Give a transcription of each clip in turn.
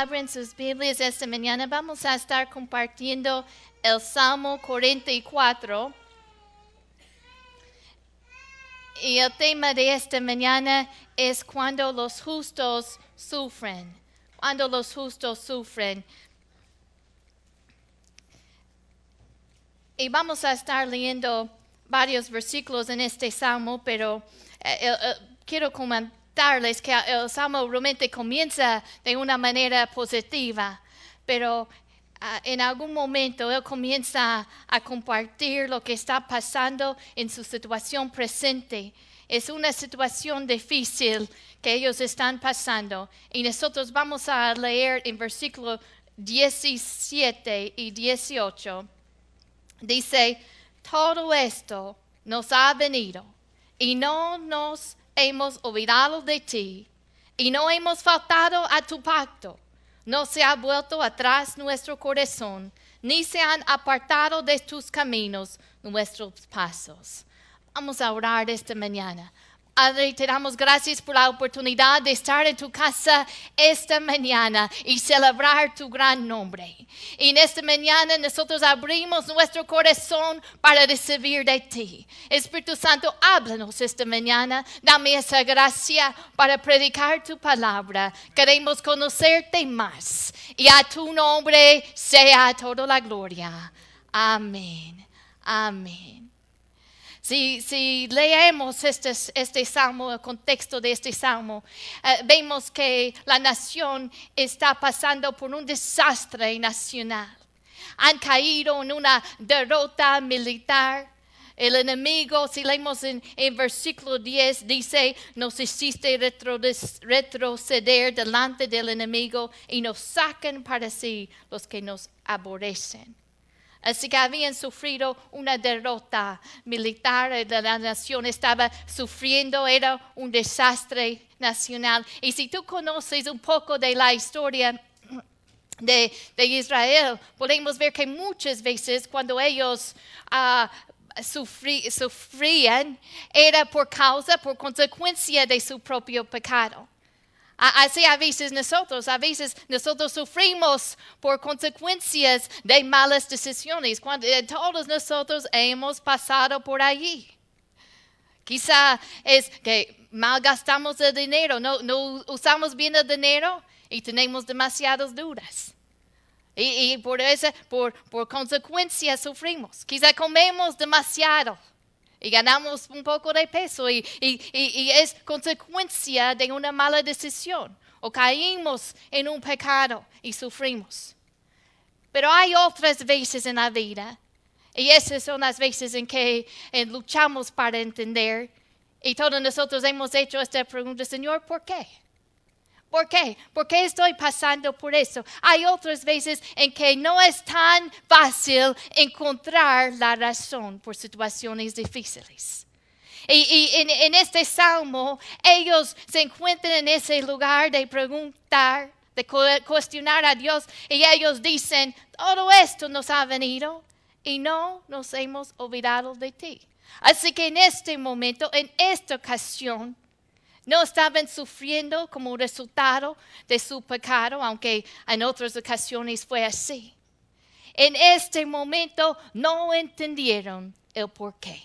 abren sus Biblias esta mañana, vamos a estar compartiendo el Salmo 44. Y el tema de esta mañana es cuando los justos sufren. Cuando los justos sufren. Y vamos a estar leyendo varios versículos en este salmo, pero eh, eh, eh, quiero comentarles que el salmo realmente comienza de una manera positiva, pero ah, en algún momento él comienza a compartir lo que está pasando en su situación presente. Es una situación difícil que ellos están pasando. Y nosotros vamos a leer en versículo 17 y 18 dice, todo esto nos ha venido y no nos hemos olvidado de ti y no hemos faltado a tu pacto. No se ha vuelto atrás nuestro corazón, ni se han apartado de tus caminos nuestros pasos. Vamos a orar esta mañana. Padre, te damos gracias por la oportunidad de estar en tu casa esta mañana y celebrar tu gran nombre. Y en esta mañana nosotros abrimos nuestro corazón para recibir de ti. Espíritu Santo, háblanos esta mañana. Dame esa gracia para predicar tu palabra. Queremos conocerte más. Y a tu nombre sea toda la gloria. Amén. Amén. Si, leemos este, este, salmo, el contexto de este salmo, eh, vemos que la nación está pasando por un desastre nacional. Han caído en una derrota militar. El enemigo, si leemos en, en versículo 10, dice, nos hiciste retroceder delante del enemigo y nos sacan para sí los que nos aborrecen. Así que habían sufrido una derrota militar, la nación estaba sufriendo, era un desastre nacional. Y si tú conoces un poco de la historia de, Israel, podemos ver que muchas veces cuando ellos ah, sufrían, era por causa, por consecuencia de su propio pecado. Así a veces nosotros, a veces nosotros sufrimos por consecuencias de malas decisiones. Eh, todos nosotros hemos pasado por allí. Quizá es que malgastamos el dinero, no, no usamos bien el dinero y tenemos demasiadas dudas. Y, por eso, por, por consecuencia, sufrimos. Quizá comemos demasiado y ganamos un poco de peso y, es consecuencia de una mala decisión o caímos en un pecado y sufrimos. Pero hay otras veces en la vida y esas son las veces en que eh, luchamos para entender y todos nosotros hemos hecho esta pregunta, Señor, ¿por qué? ¿Por qué? ¿Por qué estoy pasando por eso? Hay otras veces en que no es tan fácil encontrar la razón por situaciones difíciles. Y, en, este salmo ellos se encuentran en ese lugar de preguntar, de cuestionar a Dios y ellos dicen, todo esto nos ha venido y no nos hemos olvidado de ti. Así que en este momento, en esta ocasión, no estaban sufriendo como resultado de su pecado, aunque en otras ocasiones fue así. En este momento no entendieron el porqué.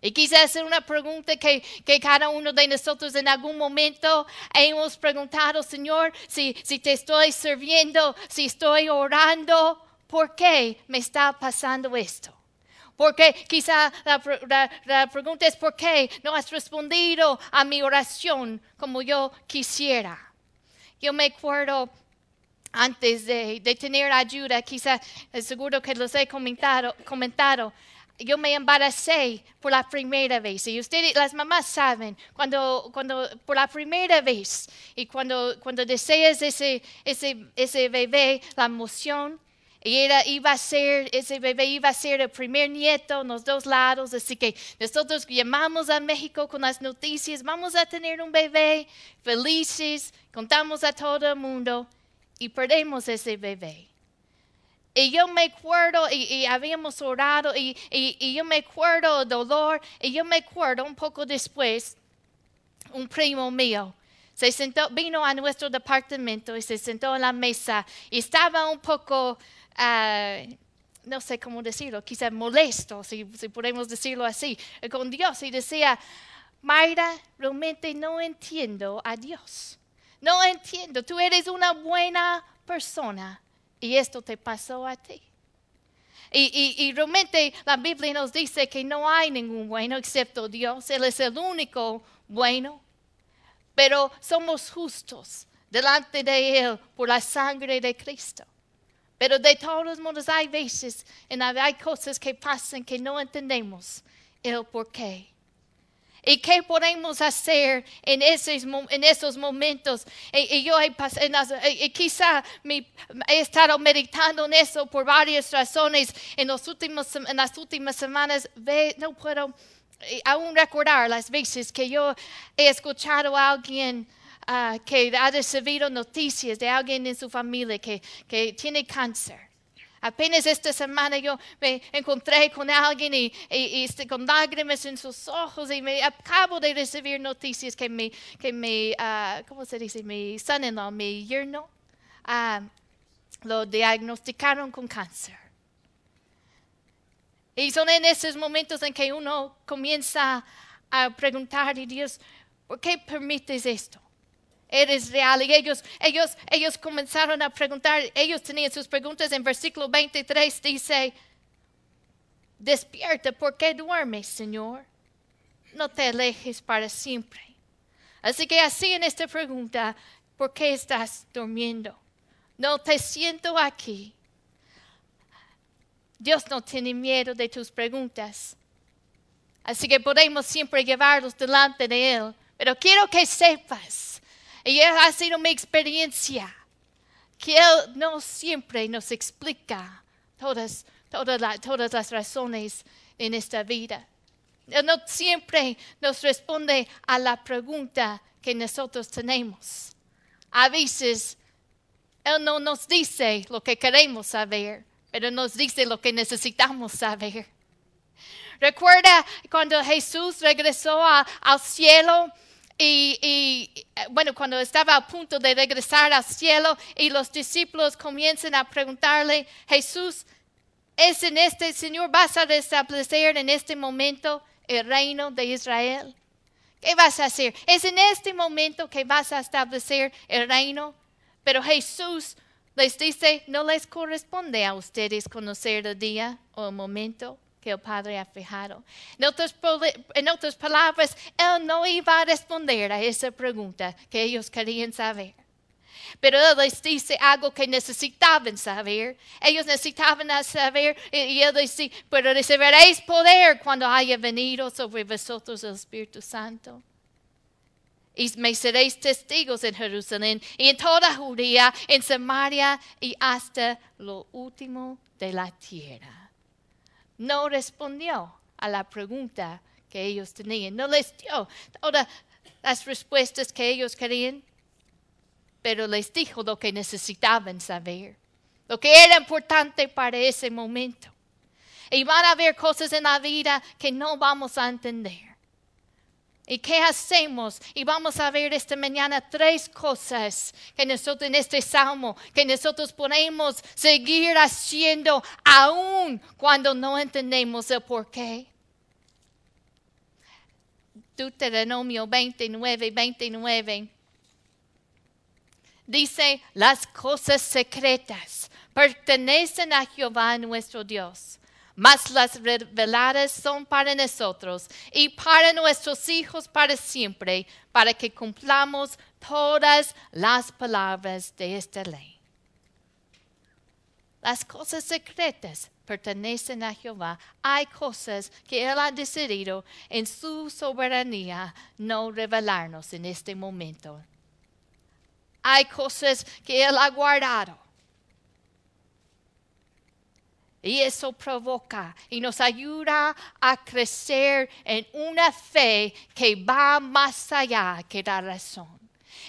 Y quizás es una pregunta que, cada uno de nosotros en algún momento hemos preguntado, Señor, si, si te estoy sirviendo, si estoy orando, ¿por qué me está pasando esto? Porque quizá la, pregunta es ¿por qué no has respondido a mi oración como yo quisiera? Yo me acuerdo antes de, tener ayuda, quizá seguro que los he comentado, comentado yo me embaracé por la primera vez. Y ustedes, las mamás saben, cuando, cuando por la primera vez y cuando, cuando deseas ese, ese, ese bebé, la emoción, y era, iba a ser, ese bebé iba a ser el primer nieto en los dos lados. Así que nosotros llamamos a México con las noticias, vamos a tener un bebé, felices, contamos a todo el mundo y perdemos ese bebé. Y yo me acuerdo, y, habíamos orado, y, y, yo me acuerdo dolor, y yo me acuerdo un poco después, un primo mío se sentó, vino a nuestro departamento y se sentó en la mesa y estaba un poco, ah, no sé cómo decirlo, quizá molesto, si, podemos decirlo así, con Dios y decía, Mayra, realmente no entiendo a Dios. No entiendo, tú eres una buena persona y esto te pasó a ti. Y, realmente la Biblia nos dice que no hay ningún bueno excepto Dios. Él es el único bueno pero somos justos delante de Él por la sangre de Cristo. Pero de todos modos hay veces y hay cosas que pasan que no entendemos el por qué. ¿Y qué podemos hacer en esos, en esos momentos? Y, yo he y quizá me, he estado meditando en eso por varias razones en, los últimos, en las últimas semanas. no puedo aún recordar las veces que yo he escuchado a alguien ah, que ha recibido noticias de alguien en su familia que, que tiene cáncer. Apenas esta semana yo me encontré con alguien y, este, con lágrimas en sus ojos y me acabo de recibir noticias que me, que me uh, ¿cómo se dice? Mi son-in-law, mi yerno, uh, lo diagnosticaron con cáncer. Y son en esos momentos en que uno comienza a preguntar a Dios, ¿por qué permites esto? ¿Eres real? Y ellos, ellos, ellos comenzaron a preguntar, ellos tenían sus preguntas en versículo 23, dice, despierta, ¿por qué duermes, Señor? No te alejes para siempre. Así que así en esta pregunta, ¿por qué estás durmiendo? No te siento aquí Dios no tiene miedo de tus preguntas. Así que podemos siempre llevarlos delante de Él. Pero quiero que sepas, y ha sido mi experiencia, que Él no siempre nos explica todas, todas, todas las razones en esta vida. Él no siempre nos responde a la pregunta que nosotros tenemos. A veces Él no nos dice lo que queremos saber pero nos dice lo que necesitamos saber. Recuerda cuando Jesús regresó al cielo y, bueno, cuando estaba a punto de regresar al cielo y los discípulos comienzan a preguntarle, Jesús, ¿es en este, Señor, vas a establecer en este momento el reino de Israel? ¿Qué vas a hacer? ¿Es en este momento que vas a establecer el reino? Pero Jesús les dice, no les corresponde a ustedes conocer el día o el momento el Padre ha fijado. En otras, en otras palabras, Él no iba a responder a esa pregunta que ellos querían saber. Pero Él les dice algo que necesitaban saber. Ellos necesitaban saber y Él dice, pero recibiréis poder cuando haya venido sobre vosotros el Espíritu Santo y me seréis testigos en Jerusalén y en toda Judea, en Samaria y hasta lo último de la tierra. No respondió a la pregunta que ellos tenían, no les dio todas las respuestas que ellos querían, pero les dijo lo que necesitaban saber, lo que era importante para ese momento. Y van a haber cosas en la vida que no vamos a entender. ¿Y qué hacemos? Y vamos a ver esta mañana tres cosas que nosotros en este salmo, que nosotros podemos seguir haciendo aún cuando no entendemos el por qué. Deuteronomio 29, 29 dice, las cosas secretas pertenecen a Jehová nuestro Dios mas las reveladas son para nosotros y para nuestros hijos para siempre, para que cumplamos todas las palabras de esta ley. Las cosas secretas pertenecen a Jehová. Hay cosas que Él ha decidido en su soberanía no revelarnos en este momento. Hay cosas que Él ha guardado y eso provoca y nos ayuda a crecer en una fe que va más allá que la razón.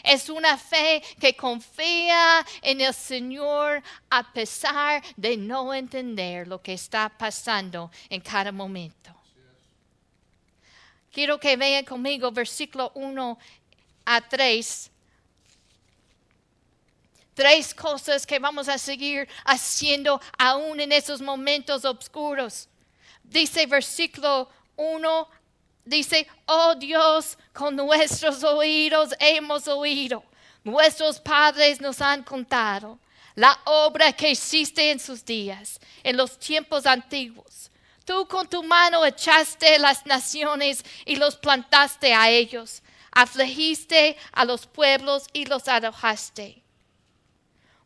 Es una fe que confía en el Señor a pesar de no entender lo que está pasando en cada momento. Quiero que vean conmigo versículo 1 a 3 tres cosas que vamos a seguir haciendo aún en esos momentos oscuros. Dice versículo 1, dice, oh Dios, con nuestros oídos hemos oído, nuestros padres nos han contado la obra que hiciste en sus días, en los tiempos antiguos. Tú con tu mano echaste las naciones y los plantaste a ellos, afligiste a los pueblos y los arrojaste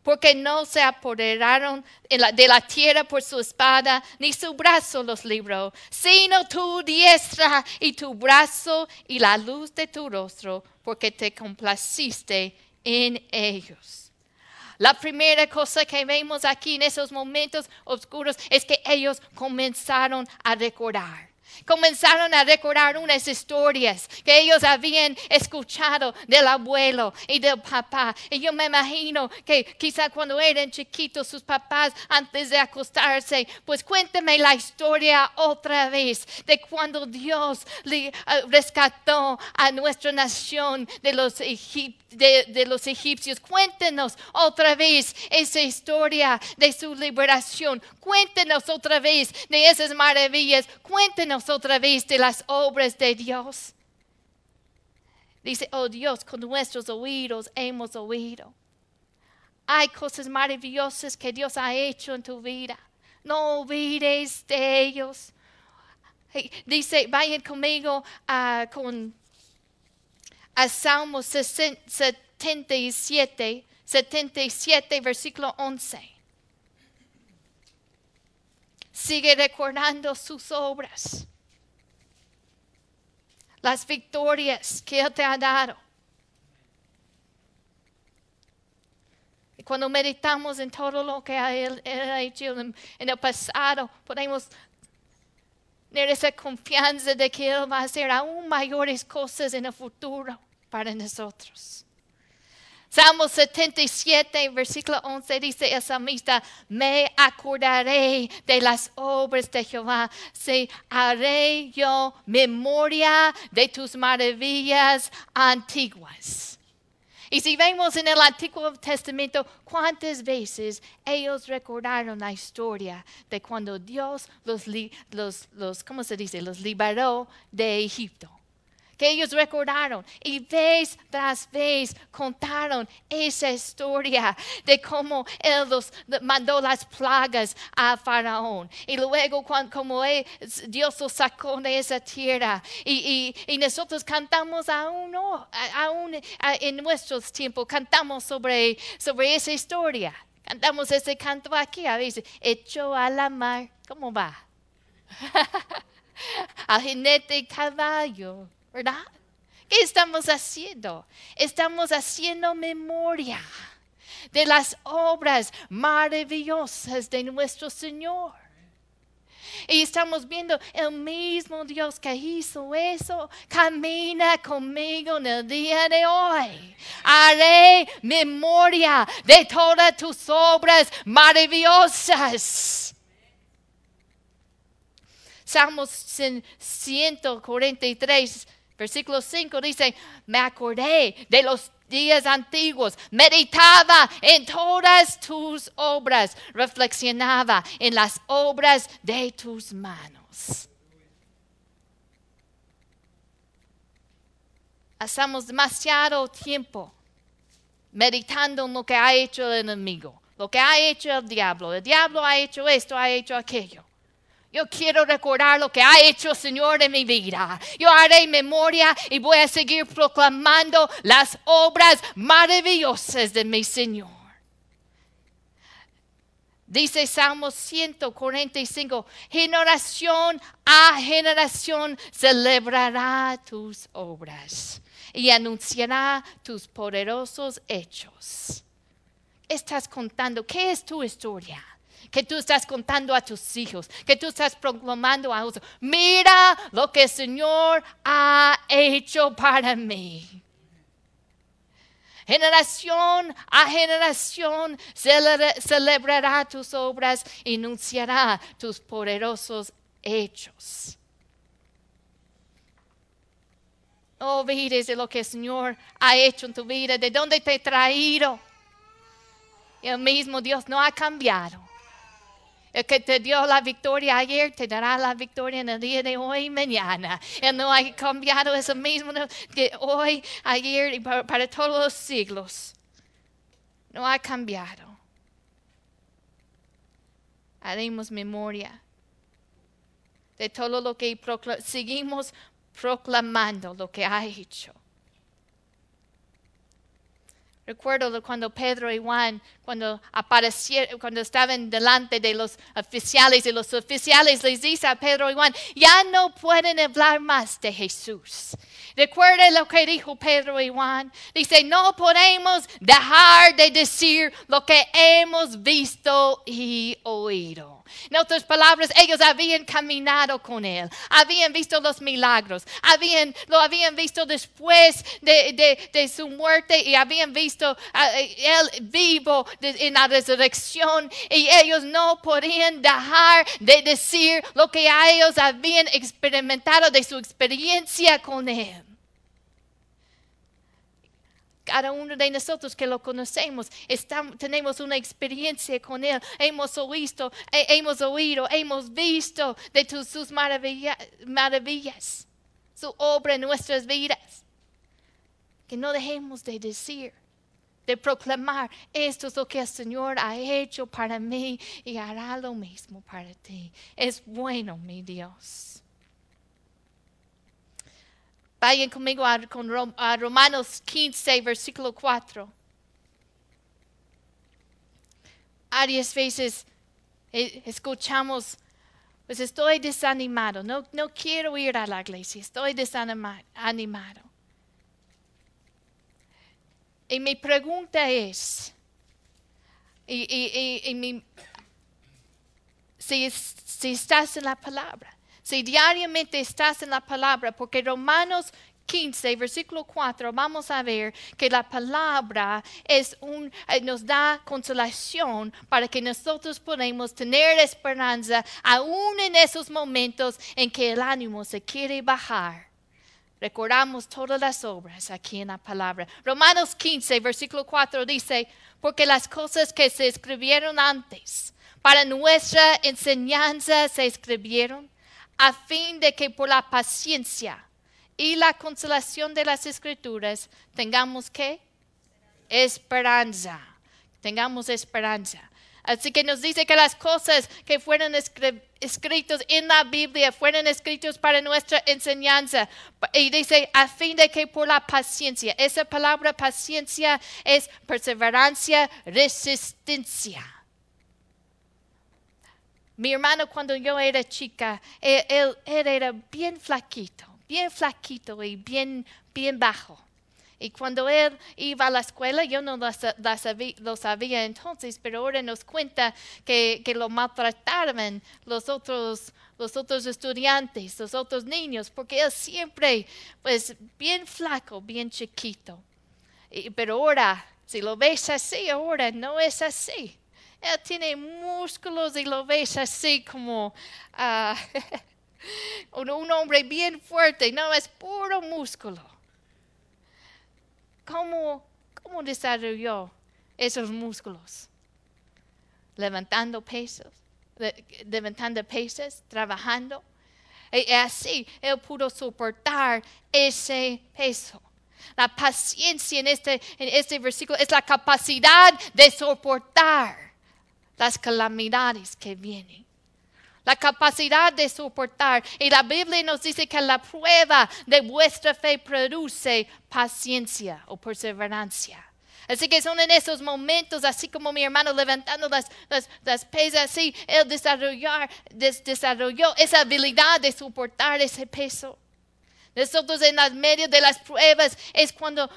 porque no se apoderaron de la tierra por su espada, ni su brazo los libró, sino tu diestra y tu brazo y la luz de tu rostro, porque te complaciste en ellos. La primera cosa que vemos aquí en esos momentos oscuros es que ellos comenzaron a recordar. Comenzaron a recordar unas historias que ellos habían escuchado del abuelo y del papá. Y yo me imagino que quizá cuando eran chiquitos sus papás, antes de acostarse, pues cuénteme la historia otra vez de cuando Dios eh, rescató a nuestra nación de de, los egipcios. Cuéntenos otra vez esa historia de su liberación. Cuéntenos otra vez de esas maravillas. Cuéntenos otra vez de las obras de Dios. Dice, oh Dios, con nuestros oídos hemos oído. Hay cosas maravillosas que Dios ha hecho en tu vida. No olvides de ellos. Dice, vayan conmigo uh, con a Salmo 77, 77, versículo 11. Sigue recordando sus obras, las victorias que Él te ha dado. Y cuando meditamos en todo lo que Él, ha hecho en, en el pasado, podemos tener esa confianza de que Él va a hacer aún mayores cosas en el futuro para nosotros. Salmo 77, versículo 11 dice el salmista, me acordaré de las obras de Jehová, se haré yo memoria de tus maravillas antiguas. Y si vemos en el Antiguo Testamento cuántas veces ellos recordaron la historia de cuando Dios los, los, los ¿cómo se dice? Los liberó de Egipto que ellos recordaron y vez tras vez contaron esa historia de cómo Él los mandó las plagas a Faraón y luego cuando, como Dios los sacó de esa tierra y, y, nosotros cantamos aún, aún en nuestros tiempos, cantamos sobre, sobre esa historia. Cantamos ese canto aquí a veces, hecho a la mar. ¿Cómo va? Al jinete caballo ¿verdad? ¿Qué estamos haciendo? Estamos haciendo memoria de las obras maravillosas de nuestro Señor. Y estamos viendo el mismo Dios que hizo eso, camina conmigo en el día de hoy. Haré memoria de todas tus obras maravillosas. Salmos 143 Versículo 5 dice, me acordé de los días antiguos, meditaba en todas tus obras, reflexionaba en las obras de tus manos. Pasamos demasiado tiempo meditando en lo que ha hecho el enemigo, lo que ha hecho el diablo. El diablo ha hecho esto, ha hecho aquello. Yo quiero recordar lo que ha hecho Señor en mi vida. Yo haré memoria y voy a seguir proclamando las obras maravillosas de mi Señor. Dice Salmo 145, generación a generación celebrará tus obras y anunciará tus poderosos hechos. Estás contando, ¿qué es tu historia? Que tú estás contando a tus hijos, que tú estás proclamando a otros. Mira lo que el Señor ha hecho para mí. Generación a generación celebrará tus obras y anunciará tus poderosos hechos. No olvides de lo que el Señor ha hecho en tu vida, de dónde te ha traído El mismo Dios no ha cambiado. El que te dio la victoria ayer te dará la victoria en el día de hoy y mañana. Él no ha cambiado, es el mismo que hoy, ayer y para, para todos los siglos. No ha cambiado. Haremos memoria de todo lo que seguimos proclamando lo que ha hecho. Recuerdo cuando Pedro y Juan, cuando aparecieron, cuando estaban delante de los oficiales, y los oficiales les dice a Pedro y Juan, ya no pueden hablar más de Jesús. Recuerda lo que dijo Pedro y Juan. Dice, no podemos dejar de decir lo que hemos visto y oído. En otras palabras, ellos habían caminado con él, habían visto los milagros, habían, lo habían visto después de, su muerte y habían visto a él vivo en la resurrección y ellos no podían dejar de decir lo que ellos habían experimentado de su experiencia con él cada uno de nosotros que lo conocemos, tenemos una experiencia con Él. Hemos oído, hemos oído, hemos visto de sus maravillas, su obra en nuestras vidas. Que no dejemos de decir, de proclamar, esto es lo que el Señor ha hecho para mí y hará lo mismo para ti. Es bueno, mi Dios. Vayan conmigo a, Romanos 15, versículo 4. Varias veces eh, escuchamos, pues estoy desanimado, no, no quiero ir a la iglesia, estoy desanimado. Y mi pregunta es, y, si, si estás en la palabra, si diariamente estás en la palabra, porque Romanos 15, versículo 4, vamos a ver que la palabra es un, eh, nos da consolación para que nosotros podamos tener esperanza aún en esos momentos en que el ánimo se quiere bajar. Recordamos todas las obras aquí en la palabra. Romanos 15, versículo 4 dice, porque las cosas que se escribieron antes para nuestra enseñanza se escribieron a fin de que por la paciencia y la consolación de las escrituras tengamos que esperanza, tengamos esperanza. Así que nos dice que las cosas que fueron escritas en la Biblia fueron escritas para nuestra enseñanza. Y dice, a fin de que por la paciencia, esa palabra paciencia es perseverancia, resistencia. Mi hermano cuando yo era chica, él, era bien flaquito, bien flaquito y bien, bien bajo. Y cuando él iba a la escuela, yo no lo sabía, entonces, pero ahora nos cuenta que, lo maltrataban los otros, estudiantes, los otros niños, porque él siempre, pues, bien flaco, bien chiquito. pero ahora, si lo ves así, ahora no es así. Él tiene músculos y lo ves así como ah, un, hombre bien fuerte. No, es puro músculo. ¿Cómo, ¿Cómo desarrolló esos músculos? Levantando pesos, levantando pesos, trabajando. Y así él pudo soportar ese peso. La paciencia en este, en este versículo es la capacidad de soportar las calamidades que vienen. La capacidad de soportar. Y la Biblia nos dice que la prueba de vuestra fe produce paciencia o perseverancia. Así que son en esos momentos, así como mi hermano levantando las, las, pesas, así, él desarrolló esa habilidad de soportar ese peso. Nosotros en las medio de las pruebas es cuando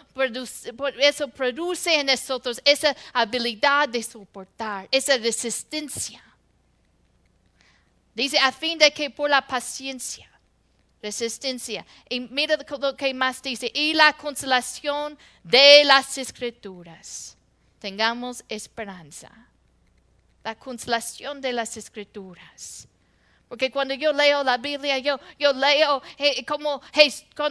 eso produce en nosotros esa habilidad de soportar, esa resistencia. Dice, a fin de que por la paciencia, resistencia, y mira lo que más dice, y la consolación de las escrituras, tengamos esperanza. La consolación de las escrituras Porque cuando yo leo la Biblia, yo, yo leo eh, como,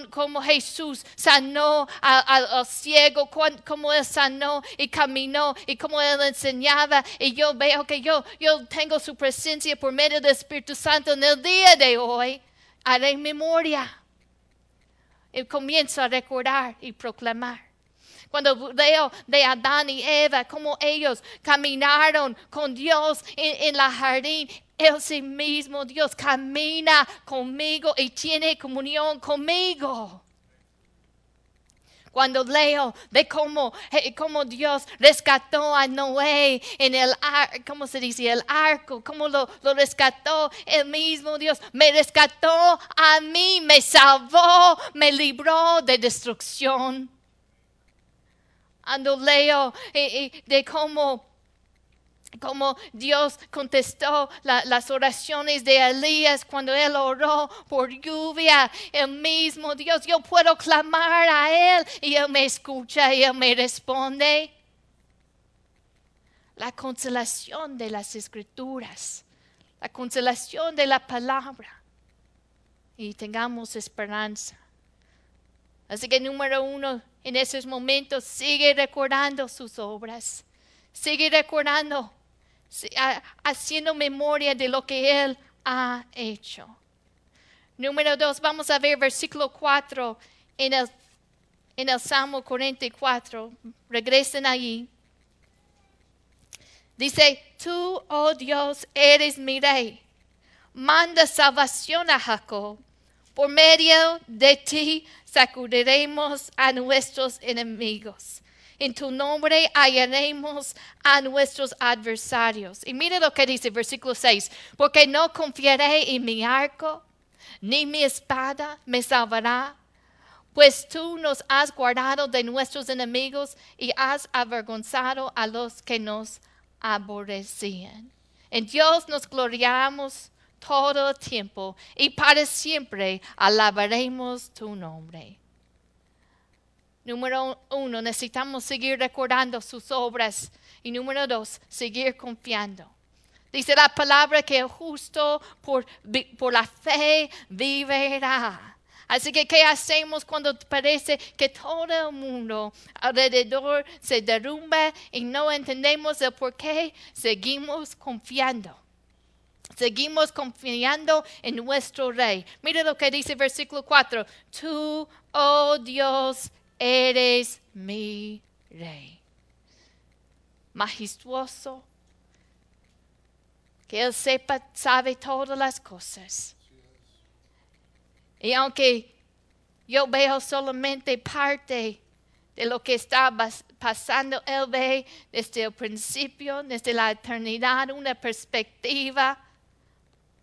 como, Jesús sanó al ciego, cómo él sanó y caminó y cómo él enseñaba. Y yo veo que yo, yo tengo su presencia por medio del Espíritu Santo en el día de hoy. Haré memoria. Y comienzo a recordar y proclamar. Cuando leo de Adán y Eva, cómo ellos caminaron con Dios en, en la jardín sí mismo, Dios, camina conmigo y tiene comunión conmigo. Cuando leo de cómo, eh, cómo Dios rescató a Noé en el ¿cómo se dice? El arco, cómo lo rescató el mismo Dios. Me rescató a mí, me salvó, me libró de destrucción. Cuando leo de cómo Dios contestó las oraciones de Elías cuando él oró por lluvia. El mismo Dios, yo puedo clamar a Él y Él me escucha y Él me responde. La consolación de las escrituras, la consolación de la palabra. Y tengamos esperanza. Así que número uno, en esos momentos sigue recordando sus obras. Sigue recordando haciendo memoria de lo que Él ha hecho. Número dos, vamos a ver versículo 4 en el, en el Salmo 44. Regresen allí. Dice, tú, oh Dios, eres mi rey. Manda salvación a Jacob. Por medio de ti sacudiremos a nuestros enemigos. En tu nombre hallaremos a nuestros adversarios. Y mire lo que dice versículo 6. Porque no confiaré en mi arco, ni mi espada me salvará. Pues tú nos has guardado de nuestros enemigos y has avergonzado a los que nos aborrecían. En Dios nos gloriamos todo el tiempo y para siempre alabaremos tu nombre. Número uno, necesitamos seguir recordando sus obras. Y número dos, seguir confiando. Dice la palabra que el justo por, por la fe vivirá. Así que, ¿qué hacemos cuando parece que todo el mundo alrededor se derrumba y no entendemos el por qué? Seguimos confiando. Seguimos confiando en nuestro Rey. Mire lo que dice versículo 4. Tú, oh Dios, eres mi rey. Majestuoso, que Él sepa, sabe todas las cosas. Y aunque yo veo solamente parte de lo que está pasando, Él ve desde el principio, desde la eternidad, una perspectiva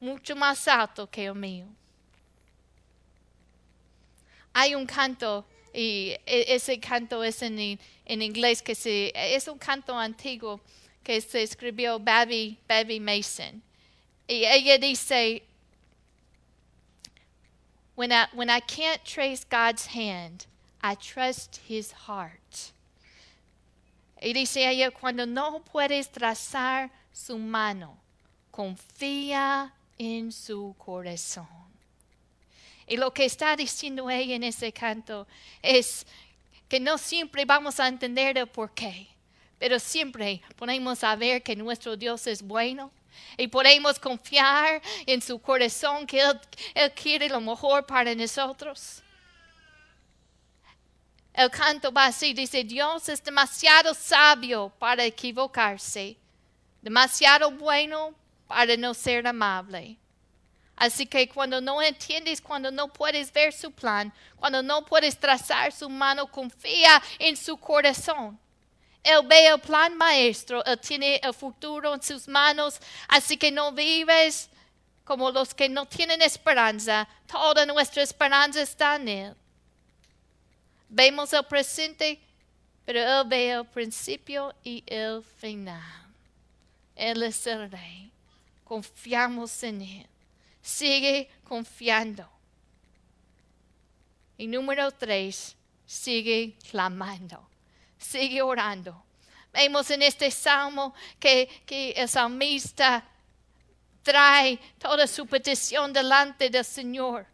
mucho más alto que el mío. Hay un canto y e, ese canto es en, en inglés, que se, es un canto antiguo que se escribió Baby, Baby Mason. Y ella dice, when I, when I can't trace God's hand, I trust his heart. Y dice ella, cuando no puedes trazar su mano, confía en su corazón. Y lo que está diciendo ella en ese canto es que no siempre vamos a entender el por qué, pero siempre podemos saber que nuestro Dios es bueno. Y podemos confiar en su corazón que Él, Él quiere lo mejor para nosotros. El canto va así, dice, Dios es demasiado sabio para equivocarse, demasiado bueno para no ser amable. Así que cuando no entiendes, cuando no puedes ver su plan, cuando no puedes trazar su mano, confía en su corazón. Él ve el plan maestro, Él tiene el futuro en sus manos, así que no vives como los que no tienen esperanza. Toda nuestra esperanza está en Él. Vemos el presente, pero Él ve el principio y el final. Él es el Rey. Confiamos en Él sigue confiando. Y número tres, sigue clamando, sigue orando. Vemos en este salmo que, el salmista trae toda su petición delante del Señor.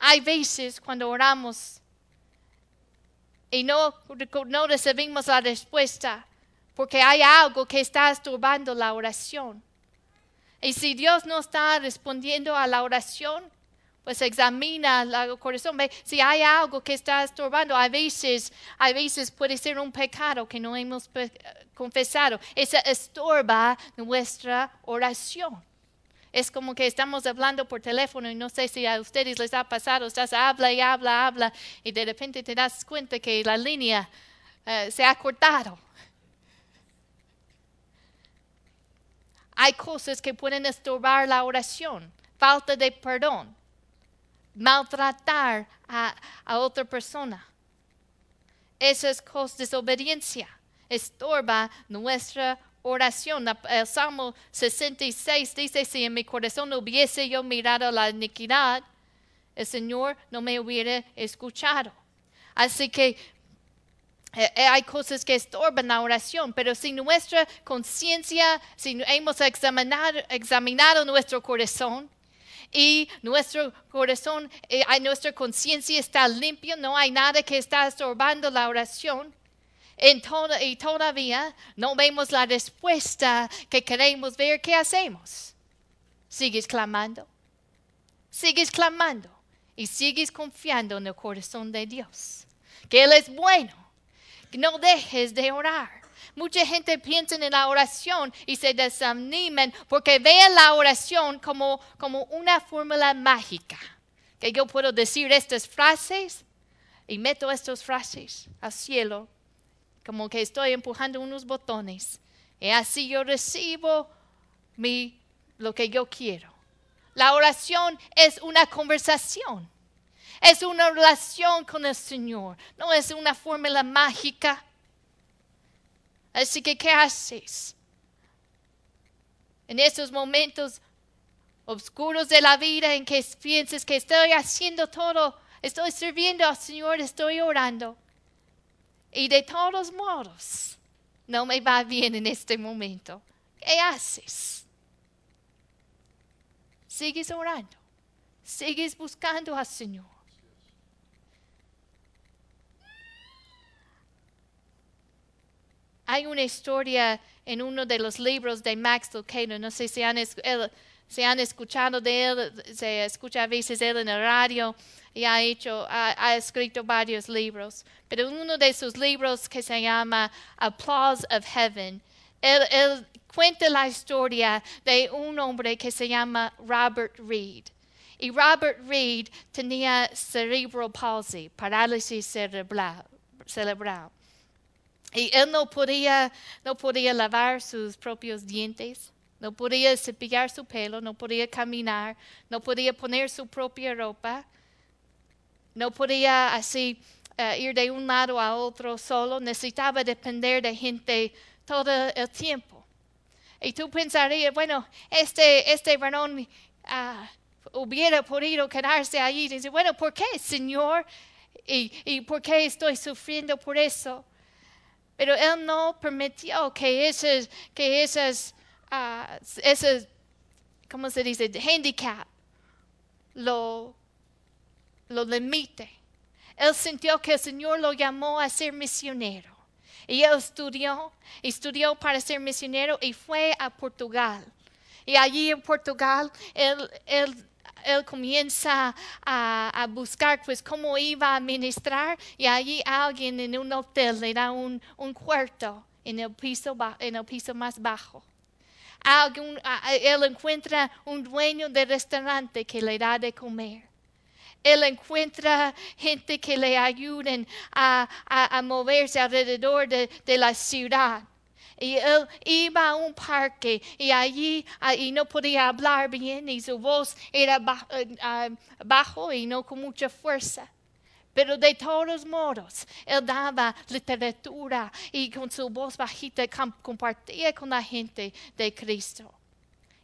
Hay veces cuando oramos y no, no recibimos la respuesta porque hay algo que está estorbando la oración. Y si Dios no está respondiendo a la oración, pues examina el corazón, si hay algo que está estorbando. A veces, a veces puede ser un pecado que no hemos confesado. Esa estorba nuestra oración. Es como que estamos hablando por teléfono y no sé si a ustedes les ha pasado, estás habla y habla, habla y de repente te das cuenta que la línea eh, se ha cortado. Hay cosas que pueden estorbar la oración, falta de perdón, maltratar a, otra persona. Esas cosas, desobediencia, estorba nuestra oración. El Salmo 66 dice, si en mi corazón no hubiese yo mirado la iniquidad, el Señor no me hubiera escuchado. Así que hay cosas que estorban la oración, pero si nuestra conciencia, si hemos examinado, nuestro corazón y nuestro corazón, eh, nuestra conciencia está limpio, no hay nada que está estorbando la oración, y todavía no vemos la respuesta que queremos ver, ¿qué hacemos? Sigues clamando, sigues clamando y sigues confiando en el corazón de Dios, que Él es bueno. No dejes de orar. Mucha gente piensa en la oración y se desaniman porque ven la oración como, como una fórmula mágica. Que yo puedo decir estas frases y meto estas frases al cielo como que estoy empujando unos botones. Y así yo recibo mi, lo que yo quiero. La oración es una conversación. Es una relación con el Señor. No es una fórmula mágica. Así que, ¿qué haces? En esos momentos oscuros de la vida en que piensas que estoy haciendo todo, estoy sirviendo al Señor, estoy orando. Y de todos modos, no me va bien en este momento. ¿Qué haces? Sigues orando. Sigues buscando al Señor. Hay una historia en uno de los libros de Max Lucado, no sé si han, han escuchado de él, se escucha a veces él en la radio, y ha, hecho, escrito varios libros. Pero uno de sus libros que se llama Applause of Heaven, él, cuenta la historia de un hombre que se llama Robert Reed. Y Robert Reed tenía cerebral palsy, parálisis cerebral. Y él no podía, no podía lavar sus propios dientes, no podía cepillar su pelo, no podía caminar, no podía poner su propia ropa. No podía así eh, ir de un lado a otro solo, necesitaba depender de gente todo el tiempo. Y tú pensarías, bueno, este, este varón ah, hubiera podido quedarse allí y decir, bueno, ¿por qué, Señor? ¿Y, ¿Y por qué estoy sufriendo por eso? Pero Él no permitió que esas, que esas, esas ¿cómo se dice? Handicap lo lo limite. Él sintió que el Señor lo llamó a ser misionero. Y él estudió, estudió para ser misionero y fue a Portugal. Y allí en Portugal, él, él, comienza a, buscar pues cómo iba a ministrar y allí alguien en un hotel le da un, cuarto en el, piso, en el piso más bajo. él encuentra un dueño de restaurante que le da de comer. Él encuentra gente que le ayuden a, moverse alrededor de, la ciudad. Y él iba a un parque y allí y no podía hablar bien y su voz era eh, ah, bajo y no con mucha fuerza. Pero de todos modos, él daba literatura y con su voz bajita compartía con la gente de Cristo.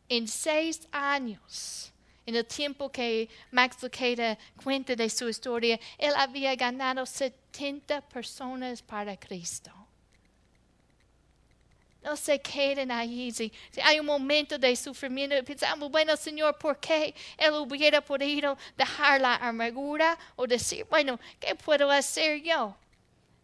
En seis años, en el tiempo que Max Lucado cuenta de su historia, él había ganado 70 personas para Cristo. No se queden ahí. Si, hay un momento de sufrimiento, pensamos, bueno, Señor, ¿por qué Él hubiera podido dejar la amargura o decir, bueno, ¿qué puedo hacer yo?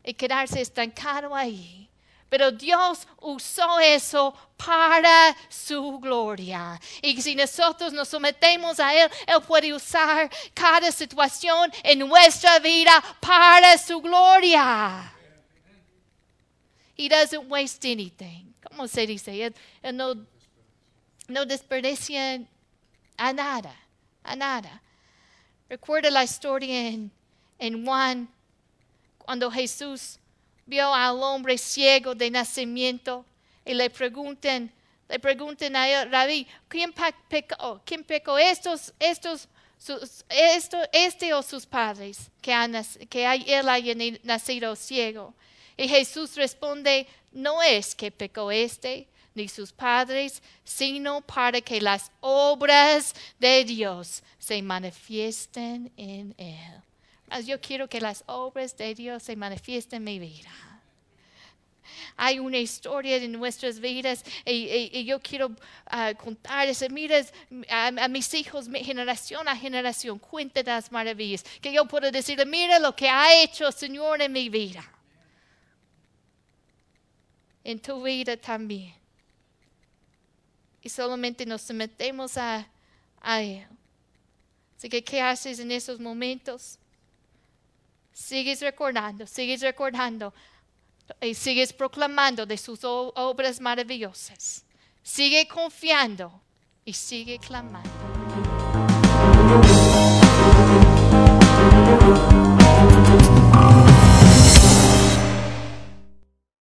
Y quedarse estancado ahí. Pero Dios usó eso para su gloria. Y si nosotros nos sometemos a Él, Él puede usar cada situación en nuestra vida para su gloria. He doesn't waste anything. ¿Cómo se dice? No, no desperdicia a nada, a nada. Recuerda la historia en, Juan, cuando Jesús vio al hombre ciego de nacimiento y le preguntan, le preguntan a él, Rabí, ¿quién pecó? ¿Quién pecó? Estos, estos, esto, este o sus padres que, que él haya nacido ciego. Y Jesús responde, no es que pecó este ni sus padres, sino para que las obras de Dios se manifiesten en él yo quiero que las obras de Dios se manifiesten en mi vida. Hay una historia de nuestras vidas y, yo quiero ah, contarles, mira, a, mis hijos, generación a generación, cuenten las maravillas. Que yo puedo decirle, mira lo que ha hecho el Señor en mi vida. En tu vida también. Y solamente nos sometemos a, a Él. Así que, ¿qué haces en esos momentos? Sigues recordando, sigues recordando y sigues proclamando de sus obras maravillosas. Sigue confiando y sigue clamando.